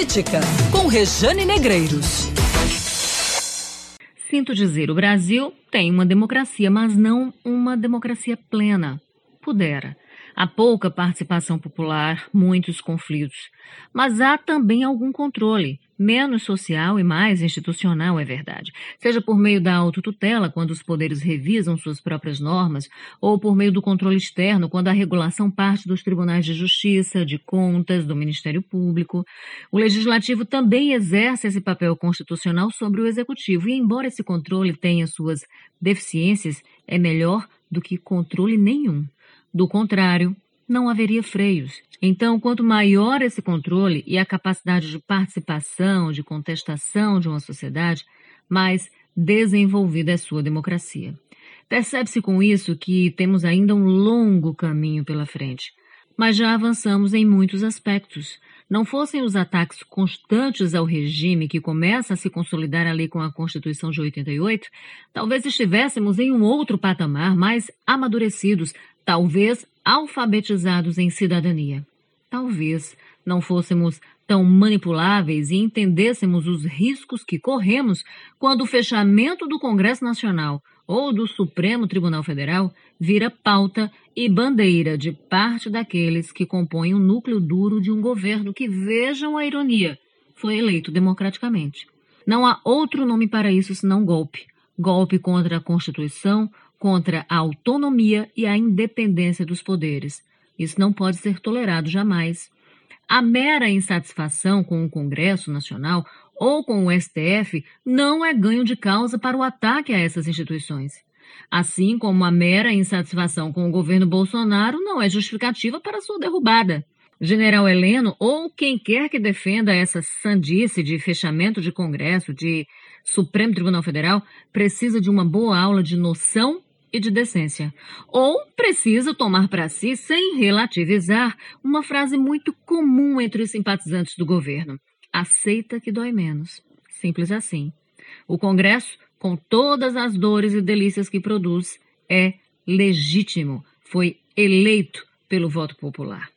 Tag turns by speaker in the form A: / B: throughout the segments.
A: Política, com Rejane Negreiros.
B: Sinto dizer, o Brasil tem uma democracia, mas não uma democracia plena. Pudera. Há pouca participação popular, muitos conflitos. Mas há também algum controle, menos social e mais institucional, é verdade. Seja por meio da autotutela, quando os poderes revisam suas próprias normas, ou por meio do controle externo, quando a regulação parte dos tribunais de justiça, de contas, do Ministério Público. O legislativo também exerce esse papel constitucional sobre o executivo, e embora esse controle tenha suas deficiências, é melhor do que controle nenhum. Do contrário, não haveria freios. Então, quanto maior esse controle e a capacidade de participação, de contestação de uma sociedade, mais desenvolvida é sua democracia. Percebe-se com isso que temos ainda um longo caminho pela frente, mas já avançamos em muitos aspectos. Não fossem os ataques constantes ao regime que começa a se consolidar ali com a Constituição de 88, talvez estivéssemos em um outro patamar, mais amadurecidos, talvez alfabetizados em cidadania. Talvez não fôssemos tão manipuláveis e entendêssemos os riscos que corremos quando o fechamento do Congresso Nacional ou do Supremo Tribunal Federal vira pauta e bandeira de parte daqueles que compõem o núcleo duro de um governo que, vejam a ironia, foi eleito democraticamente. Não há outro nome para isso senão golpe. Golpe contra a Constituição, contra a autonomia e a independência dos poderes. Isso não pode ser tolerado jamais. A mera insatisfação com o Congresso Nacional ou com o STF não é ganho de causa para o ataque a essas instituições. Assim como a mera insatisfação com o governo Bolsonaro não é justificativa para sua derrubada. General Heleno, ou quem quer que defenda essa sandice de fechamento de Congresso, de Supremo Tribunal Federal, precisa de uma boa aula de noção e de decência. Ou precisa tomar para si, sem relativizar, uma frase muito comum entre os simpatizantes do governo: aceita que dói menos. Simples assim. O Congresso, com todas as dores e delícias que produz, é legítimo, foi eleito pelo voto popular.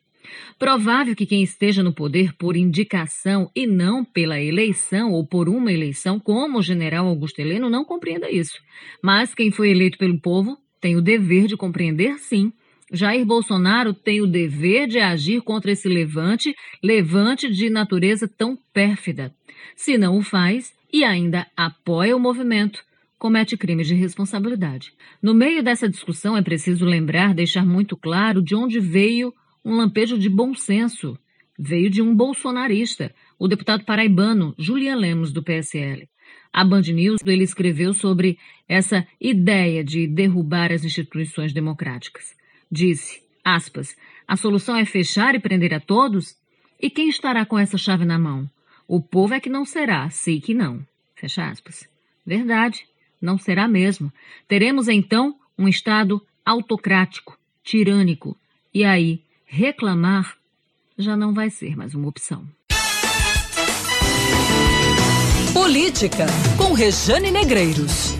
B: Provável que quem esteja no poder por indicação e não pela eleição ou por uma eleição, como o general Augusto Heleno, não compreenda isso. Mas quem foi eleito pelo povo tem o dever de compreender, sim. Jair Bolsonaro tem o dever de agir contra esse levante, levante de natureza tão pérfida. Se não o faz e ainda apoia o movimento, comete crime de responsabilidade. No meio dessa discussão é preciso lembrar, deixar muito claro de onde veio um lampejo de bom senso. Veio de um bolsonarista, o deputado paraibano Julian Lemos, do PSL. A Band News ele escreveu sobre essa ideia de derrubar as instituições democráticas. Disse, aspas, a solução é fechar e prender a todos? E quem estará com essa chave na mão? O povo é que não será, sei que não. Fecha aspas. Verdade, não será mesmo. Teremos então um Estado autocrático, tirânico. E aí, reclamar já não vai ser mais uma opção.
A: Política, com Rejane Negreiros.